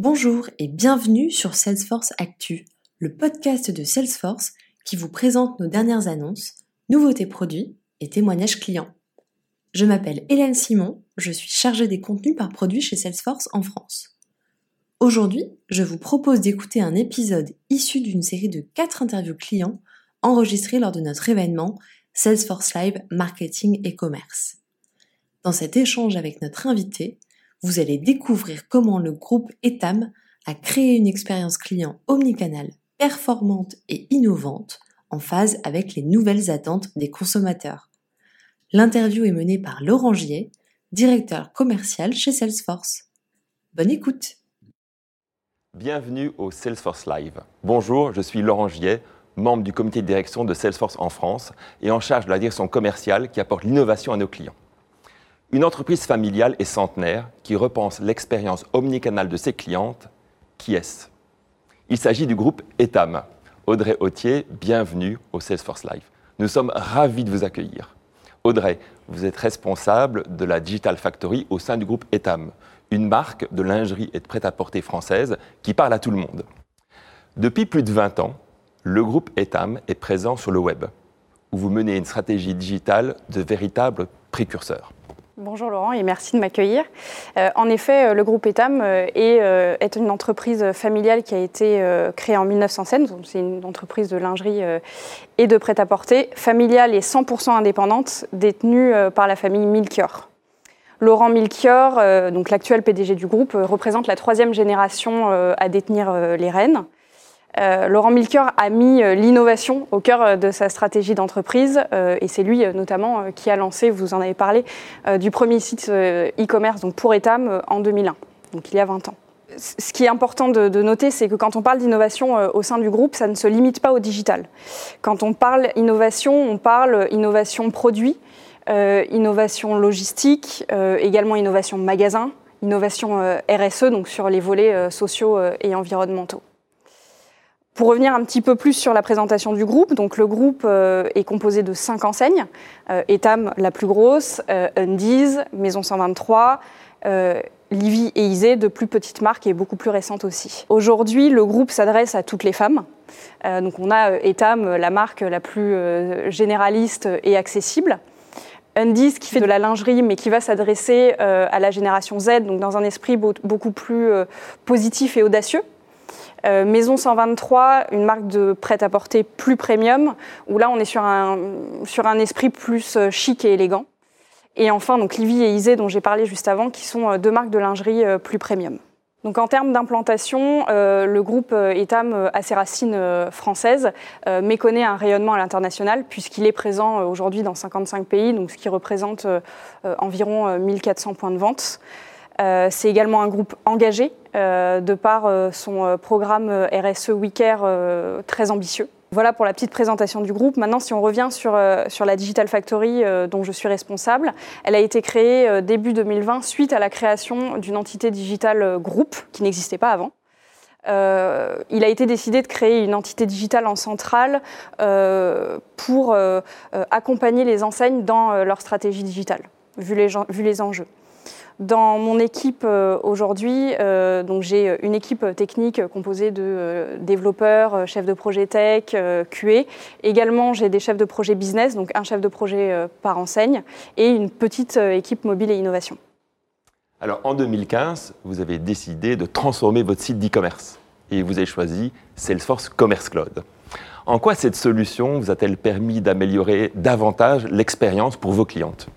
Bonjour et bienvenue sur Salesforce Actu, le podcast de Salesforce qui vous présente nos dernières annonces, nouveautés produits et témoignages clients. Je m'appelle Hélène Simon, je suis chargée des contenus par produit chez Salesforce en France. Aujourd'hui, je vous propose d'écouter un épisode issu d'une série de 4 interviews clients enregistrées lors de notre événement Salesforce Live Marketing et Commerce. Dans cet échange avec notre invité, vous allez découvrir comment le groupe Etam a créé une expérience client omnicanal performante et innovante en phase avec les nouvelles attentes des consommateurs. L'interview est menée par Laurent Gier, directeur commercial chez Salesforce. Bonne écoute Bienvenue au Salesforce Live. Bonjour, je suis Laurent Gier, membre du comité de direction de Salesforce en France et en charge de la direction commerciale qui apporte l'innovation à nos clients. Une entreprise familiale et centenaire qui repense l'expérience omnicanale de ses clientes, qui est-ce? Il s'agit du groupe Etam. Audrey Autier, bienvenue au Salesforce Live. Nous sommes ravis de vous accueillir. Audrey, vous êtes responsable de la Digital Factory au sein du groupe Etam, une marque de lingerie et de prêt-à-porter française qui parle à tout le monde. Depuis plus de 20 ans, le groupe Etam est présent sur le web, où vous menez une stratégie digitale de véritable précurseur. Bonjour Laurent et merci de m'accueillir. Euh, en effet, euh, le groupe Etam euh, est, une entreprise familiale qui a été créée en 1907. C'est une entreprise de lingerie et de prêt-à-porter, familiale et 100% indépendante, détenue par la famille Milchior. Laurent Milchior, donc l'actuel PDG du groupe, représente la troisième génération à détenir les rênes. Euh, Laurent Milker a mis euh, l'innovation au cœur euh, de sa stratégie d'entreprise et c'est lui notamment qui a lancé, vous en avez parlé, du premier site e-commerce donc pour Etam en 2001, donc il y a 20 ans. Ce qui est important de, noter, c'est que quand on parle d'innovation au sein du groupe, ça ne se limite pas au digital. Quand on parle innovation, on parle innovation produit, innovation logistique, également innovation magasin, innovation RSE, donc sur les volets sociaux et environnementaux. Pour revenir un petit peu plus sur la présentation du groupe, donc le groupe euh, est composé de cinq enseignes. Euh, Etam, la plus grosse, euh, Undies, Maison 123, Livy et Isée, de plus petites marques et beaucoup plus récentes aussi. Aujourd'hui, le groupe s'adresse à toutes les femmes. donc on a Etam, la marque la plus généraliste et accessible. Undies qui fait de la lingerie mais qui va s'adresser à la génération Z, donc dans un esprit beaucoup plus positif et audacieux. Euh, Maison 123, une marque de prêt-à-porter plus premium, où là on est sur un, sur un esprit plus euh, chic et élégant. Et enfin, donc Livy et Isée, dont j'ai parlé juste avant, qui sont euh, deux marques de lingerie plus premium. Donc en termes d'implantation, le groupe Etam a ses racines françaises, mais connaît un rayonnement à l'international puisqu'il est présent aujourd'hui dans 55 pays, donc ce qui représente environ 1400 points de vente. Euh, c'est également un groupe engagé euh, de par euh, son programme RSE WeCare très ambitieux. Voilà pour la petite présentation du groupe. Maintenant, si on revient sur, la Digital Factory dont je suis responsable, elle a été créée début 2020 suite à la création d'une entité digitale groupe qui n'existait pas avant. il a été décidé de créer une entité digitale en centrale pour accompagner les enseignes dans leur stratégie digitale, vu les enjeux. Dans mon équipe euh, aujourd'hui, euh, j'ai une équipe technique composée de euh, développeurs, chefs de projet tech, QA. Également, j'ai des chefs de projet business, donc un chef de projet par enseigne, et une petite équipe mobile et innovation. Alors en 2015, vous avez décidé de transformer votre site d'e-commerce et vous avez choisi Salesforce Commerce Cloud. En quoi cette solution vous a-t-elle permis d'améliorer davantage l'expérience pour vos clientes?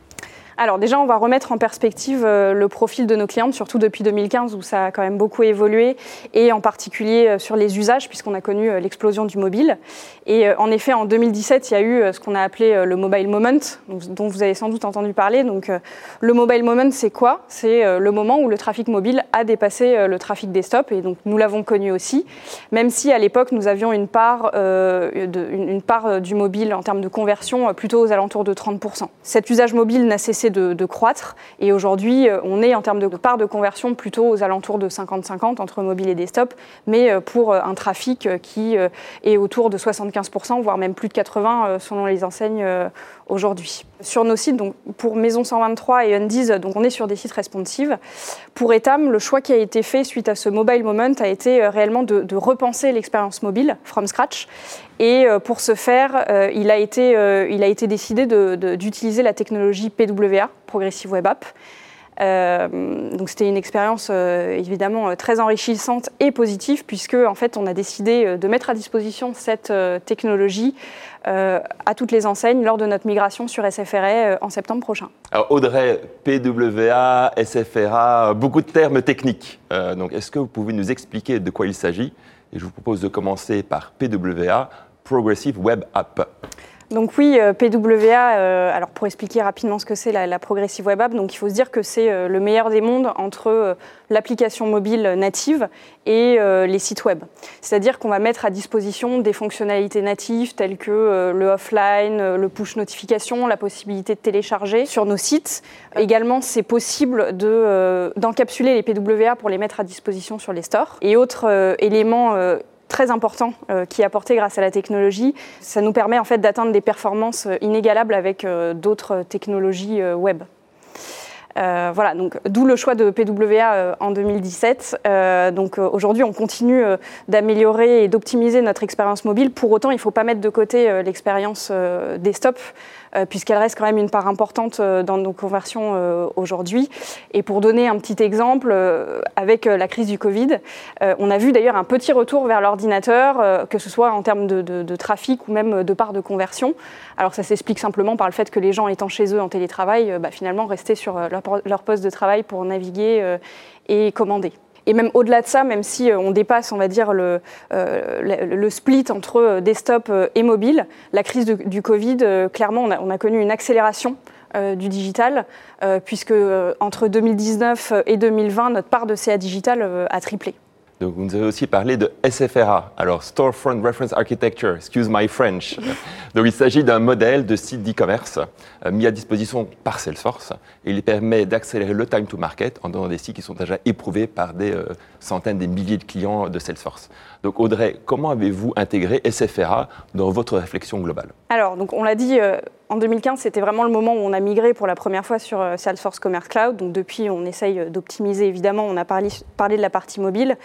Alors déjà, on va remettre en perspective euh, le profil de nos clientes, surtout depuis 2015 où ça a quand même beaucoup évolué, et en particulier euh, sur les usages, puisqu'on a connu euh, l'explosion du mobile. Et en effet, en 2017, il y a eu ce qu'on a appelé le mobile moment, dont vous avez sans doute entendu parler. Donc le mobile moment, c'est quoi? C'est le moment où le trafic mobile a dépassé le trafic desktop, et donc nous l'avons connu aussi, même si à l'époque, nous avions une part, une part du mobile en termes de conversion plutôt aux alentours de 30%. Cet usage mobile n'a cessé de, croître. Et aujourd'hui, on est en termes de part de conversion plutôt aux alentours de 50-50 entre mobile et desktop, mais pour un trafic qui est autour de 75%, voire même plus de 80% selon les enseignes aujourd'hui. Sur nos sites, donc pour Maison 123 et Undies, donc on est sur des sites responsives. Pour Etam, le choix qui a été fait suite à ce mobile moment a été réellement de repenser l'expérience mobile from scratch et euh, pour ce faire, euh, il, a été, euh, il a été décidé d'utiliser la technologie PWA, Progressive Web App. donc c'était une expérience évidemment très enrichissante et positive puisque en fait on a décidé de mettre à disposition cette technologie à toutes les enseignes lors de notre migration sur SFRA en septembre prochain. Audrey, PWA, SFRA, beaucoup de termes techniques. donc est-ce que vous pouvez nous expliquer de quoi il s'agit? Et je vous propose de commencer par PWA Progressive Web App. Donc oui, euh, PWA, euh, alors pour expliquer rapidement ce que c'est la, Progressive Web App, donc il faut se dire que c'est euh, le meilleur des mondes entre l'application mobile native et les sites web. C'est-à-dire qu'on va mettre à disposition des fonctionnalités natives telles que le offline, le push notification, la possibilité de télécharger sur nos sites. Également, c'est possible d'encapsuler les PWA pour les mettre à disposition sur les stores. Et autre élément très important euh, qui est apporté grâce à la technologie. Ça nous permet en fait d'atteindre des performances euh, inégalables avec euh, d'autres technologies web. Voilà, donc d'où le choix de PWA en 2017. donc aujourd'hui, on continue d'améliorer et d'optimiser notre expérience mobile. Pour autant, il ne faut pas mettre de côté l'expérience desktop. Euh, puisqu'elle reste quand même une part importante euh, dans nos conversions euh, aujourd'hui. Et pour donner un petit exemple, avec la crise du Covid, on a vu d'ailleurs un petit retour vers l'ordinateur, que ce soit en termes de, trafic ou même de part de conversion. Alors ça s'explique simplement par le fait que les gens étant chez eux en télétravail, bah, finalement restaient sur leur poste de travail pour naviguer et commander. Et même au-delà de ça, même si euh, on dépasse, on va dire, le, euh, split entre euh, desktop et mobile, la crise du Covid, clairement, on a, connu une accélération du digital, puisque entre 2019 et 2020, notre part de CA digital a triplé. Donc, vous nous avez aussi parlé de SFRA, alors Storefront Reference Architecture, excuse my French. Donc, il s'agit d'un modèle de site d'e-commerce euh, mis à disposition par Salesforce et il permet d'accélérer le time to market en donnant des sites qui sont déjà éprouvés par des euh, centaines, des milliers de clients de Salesforce. Donc, Audrey, comment avez-vous intégré SFRA dans votre réflexion globale? Alors, donc, on l'a dit, euh, en 2015, c'était vraiment le moment où on a migré pour la première fois sur euh, Salesforce Commerce Cloud. Donc depuis, on essaye euh, d'optimiser évidemment. On a parlé, de la partie mobile,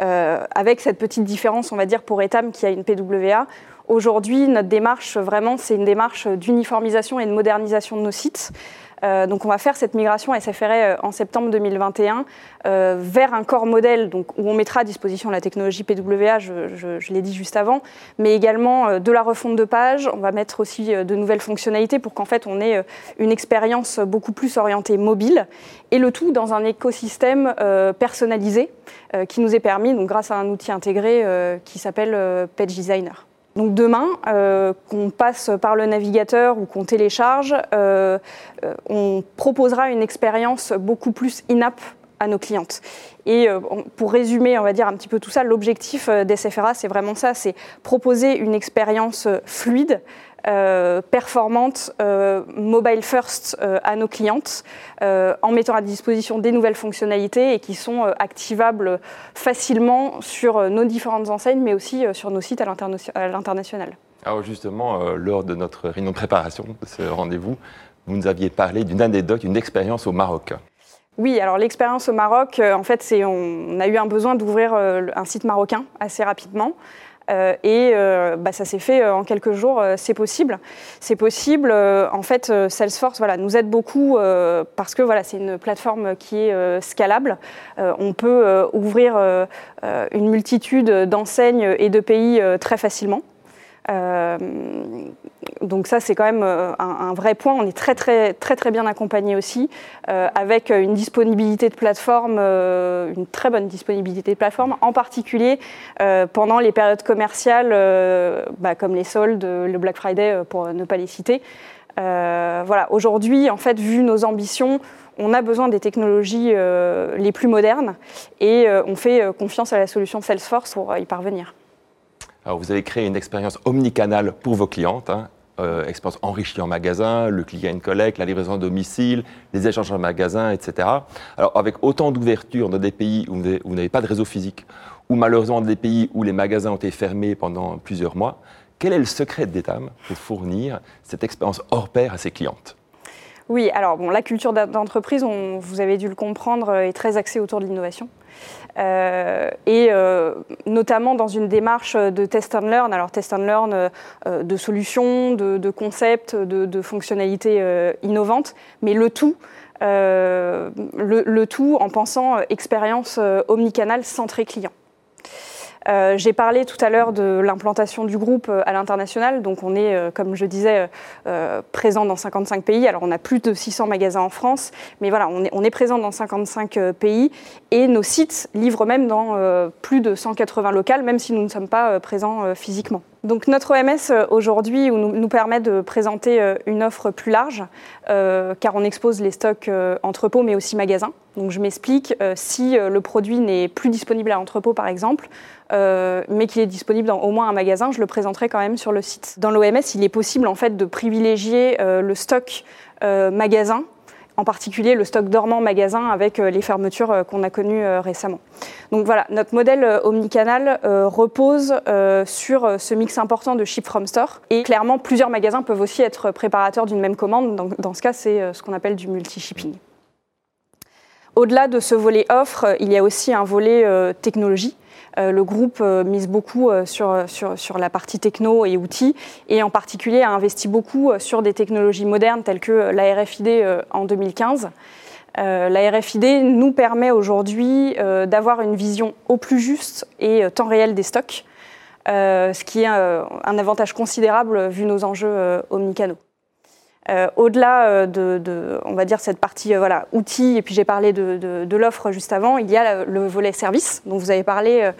euh, avec cette petite différence, on va dire, pour Etam qui a une PWA. Aujourd'hui, notre démarche, vraiment, c'est une démarche d'uniformisation et de modernisation de nos sites. Euh, donc on va faire cette migration SFRA euh, en septembre 2021 euh, vers un corps modèle donc, où on mettra à disposition la technologie PWA, je, l'ai dit juste avant, mais également de la refonte de page. On va mettre aussi de nouvelles fonctionnalités pour qu'en fait on ait une expérience beaucoup plus orientée mobile et le tout dans un écosystème personnalisé qui nous est permis donc, grâce à un outil intégré qui s'appelle Page Designer. Donc demain, euh, qu'on passe par le navigateur ou qu'on télécharge, euh, euh, on proposera une expérience beaucoup plus in-app à nos clientes. Et pour résumer, on va dire un petit peu tout ça, l'objectif d'SFRA, c'est vraiment ça, c'est proposer une expérience fluide, euh, performante, euh, mobile first euh, à nos clientes, en mettant à disposition des nouvelles fonctionnalités et qui sont activables facilement sur nos différentes enseignes, mais aussi sur nos sites à l'international. Alors justement, lors de notre réunion de préparation de ce rendez-vous, vous nous aviez parlé d'une anecdote, une expérience au Maroc. Oui, alors l'expérience au Maroc, en fait, c'est on a eu un besoin d'ouvrir un site marocain assez rapidement. Euh, et euh, bah, ça s'est fait euh, en quelques jours, c'est possible. C'est possible. en fait, Salesforce voilà, nous aide beaucoup parce que voilà, c'est une plateforme qui est scalable. on peut ouvrir une multitude d'enseignes et de pays très facilement. Euh, donc ça, c'est quand même euh, un, vrai point. On est très très très très bien accompagné aussi, euh, avec une disponibilité de plateforme, une très bonne disponibilité de plateforme, en particulier pendant les périodes commerciales, bah, comme les soldes, le Black Friday, pour ne pas les citer. voilà. Aujourd'hui, en fait, vu nos ambitions, on a besoin des technologies les plus modernes et on fait confiance à la solution Salesforce pour y parvenir. Alors, vous avez créé une expérience omnicanale pour vos clientes, hein, euh, expérience enrichie en magasin, le click and collect, la livraison à domicile, les échanges en magasin, etc. Alors avec autant d'ouverture dans des pays où vous n'avez pas de réseau physique, ou malheureusement dans des pays où les magasins ont été fermés pendant plusieurs mois, quel est le secret d'Etam pour fournir cette expérience hors pair à ses clientes? Oui, alors bon, la culture d'entreprise, vous avez dû le comprendre, euh, est très axée autour de l'innovation. Euh, et euh, notamment dans une démarche de test and learn, alors test and learn de solutions, de, concepts, de, fonctionnalités innovantes, mais le tout, le, tout en pensant expérience omnicanal centrée client. Euh, j'ai parlé tout à l'heure de l'implantation du groupe euh, à l'international. Donc on est, euh, comme je disais, présent dans 55 pays. Alors on a plus de 600 magasins en France, mais voilà, on est, on est présent dans 55 pays et nos sites livrent même dans plus de 180 locales, même si nous ne sommes pas présents physiquement. Donc notre OMS aujourd'hui nous, permet de présenter une offre plus large, car on expose les stocks entrepôts mais aussi magasins. Donc je m'explique, si le produit n'est plus disponible à l'entrepôt par exemple, euh, mais qu'il est disponible dans au moins un magasin, je le présenterai quand même sur le site. Dans l'OMS, il est possible en fait de privilégier euh, le stock euh, magasin en particulier le stock dormant magasin avec les fermetures qu'on a connues récemment. Donc voilà, notre modèle omnicanal repose sur ce mix important de ship from store et clairement plusieurs magasins peuvent aussi être préparateurs d'une même commande. Dans, dans ce cas, c'est ce qu'on appelle du multi-shipping. Au-delà de ce volet offre, il y a aussi un volet technologie. Euh, le groupe euh, mise beaucoup euh, sur, sur, la partie techno et outils, et en particulier a investi beaucoup sur des technologies modernes telles que la RFID en 2015. la RFID nous permet aujourd'hui d'avoir une vision au plus juste et temps réel des stocks, ce qui est un avantage considérable vu nos enjeux omnicanaux. Euh, au-delà euh, de, on va dire, cette partie euh, voilà, outils, et puis j'ai parlé de, l'offre juste avant, il y a le volet service, dont vous avez parlé,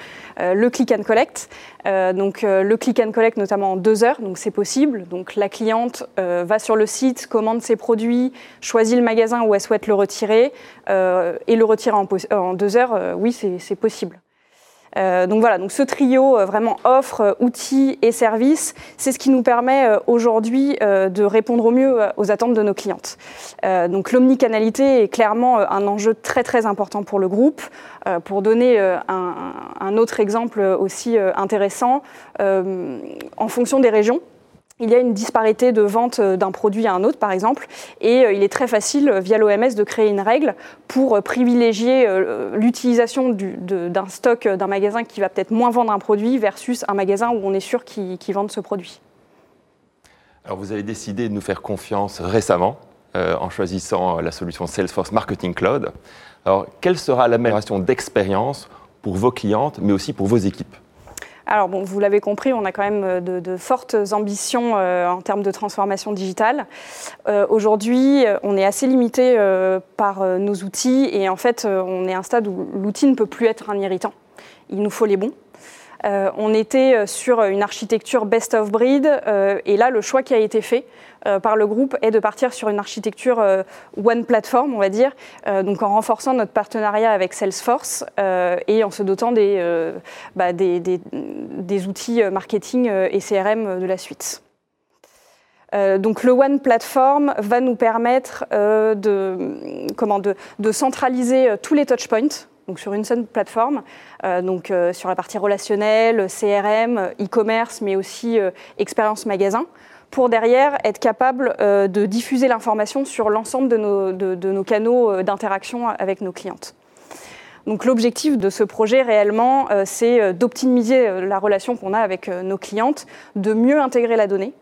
le click and collect. donc le click and collect notamment en deux heures, donc c'est possible. Donc la cliente va sur le site, commande ses produits, choisit le magasin où elle souhaite le retirer, et le retirer en, en deux heures, oui, c'est possible. Euh, donc voilà, donc ce trio euh, vraiment offre, euh, outils et services, c'est ce qui nous permet aujourd'hui de répondre au mieux aux attentes de nos clientes. donc l'omnicanalité est clairement un enjeu très très important pour le groupe. pour donner un, autre exemple aussi intéressant, en fonction des régions, il y a une disparité de vente euh, d'un produit à un autre, par exemple, et euh, il est très facile, euh, via l'OMS, de créer une règle pour privilégier l'utilisation d'un stock d'un magasin qui va peut-être moins vendre un produit versus un magasin où on est sûr qu'il vende ce produit. Alors vous avez décidé de nous faire confiance récemment en choisissant la solution Salesforce Marketing Cloud. Alors quelle sera l'amélioration d'expérience pour vos clientes, mais aussi pour vos équipes? Alors bon, vous l'avez compris, on a quand même euh, de, fortes ambitions euh, en termes de transformation digitale. Euh, aujourd'hui, on est assez limité par nos outils et en fait, on est à un stade où l'outil ne peut plus être un irritant. Il nous faut les bons. Euh, on était euh, sur une architecture best of breed euh, et là le choix qui a été fait par le groupe est de partir sur une architecture one platform, on va dire, donc en renforçant notre partenariat avec Salesforce et en se dotant des, bah, outils marketing et CRM de la suite. donc le One Platform va nous permettre de, de, centraliser tous les touchpoints sur une seule plateforme, euh, donc euh, sur la partie relationnelle, CRM, e-commerce, mais aussi euh, expérience magasin, pour derrière être capable de diffuser l'information sur l'ensemble de nos, de nos canaux d'interaction avec nos clientes. Donc l'objectif de ce projet réellement, c'est d'optimiser la relation qu'on a avec nos clientes, de mieux intégrer la donnée,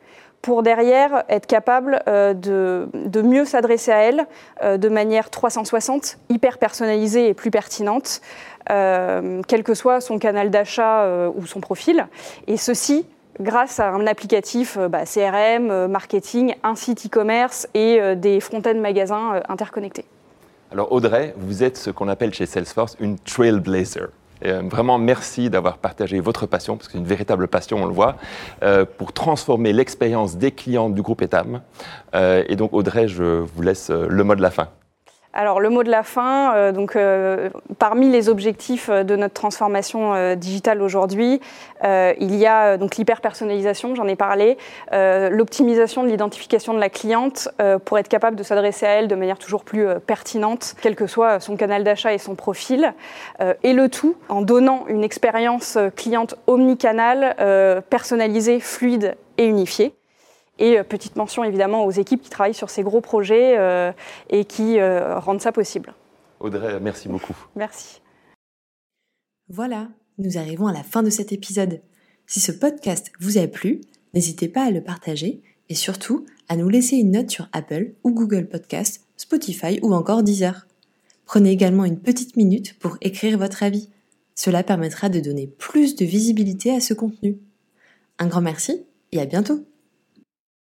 pour derrière être capable euh, de, mieux s'adresser à elle euh, de manière 360, hyper personnalisée et plus pertinente, euh, quel que soit son canal d'achat ou son profil. Et ceci grâce à un applicatif bah, CRM, marketing, un site e-commerce et des front-end magasins interconnectés. Alors Audrey, vous êtes ce qu'on appelle chez Salesforce une trailblazer. Euh, vraiment, merci d'avoir partagé votre passion, parce que c'est une véritable passion, on le voit, euh, pour transformer l'expérience des clients du groupe Etam. Euh, et donc, Audrey, je vous laisse le mot de la fin. Alors le mot de la fin, euh, donc euh, parmi les objectifs euh, de notre transformation digitale aujourd'hui, il y a donc l'hyper-personnalisation, j'en ai parlé, l'optimisation de l'identification de la cliente pour être capable de s'adresser à elle de manière toujours plus pertinente, quel que soit son canal d'achat et son profil, et le tout en donnant une expérience cliente omnicanale, personnalisée, fluide et unifiée. Et euh, petite mention évidemment aux équipes qui travaillent sur ces gros projets euh, et qui euh, rendent ça possible. Audrey, merci beaucoup. Merci. Voilà, nous arrivons à la fin de cet épisode. Si ce podcast vous a plu, n'hésitez pas à le partager et surtout à nous laisser une note sur Apple ou Google Podcast, Spotify ou encore Deezer. Prenez également une petite minute pour écrire votre avis. Cela permettra de donner plus de visibilité à ce contenu. Un grand merci et à bientôt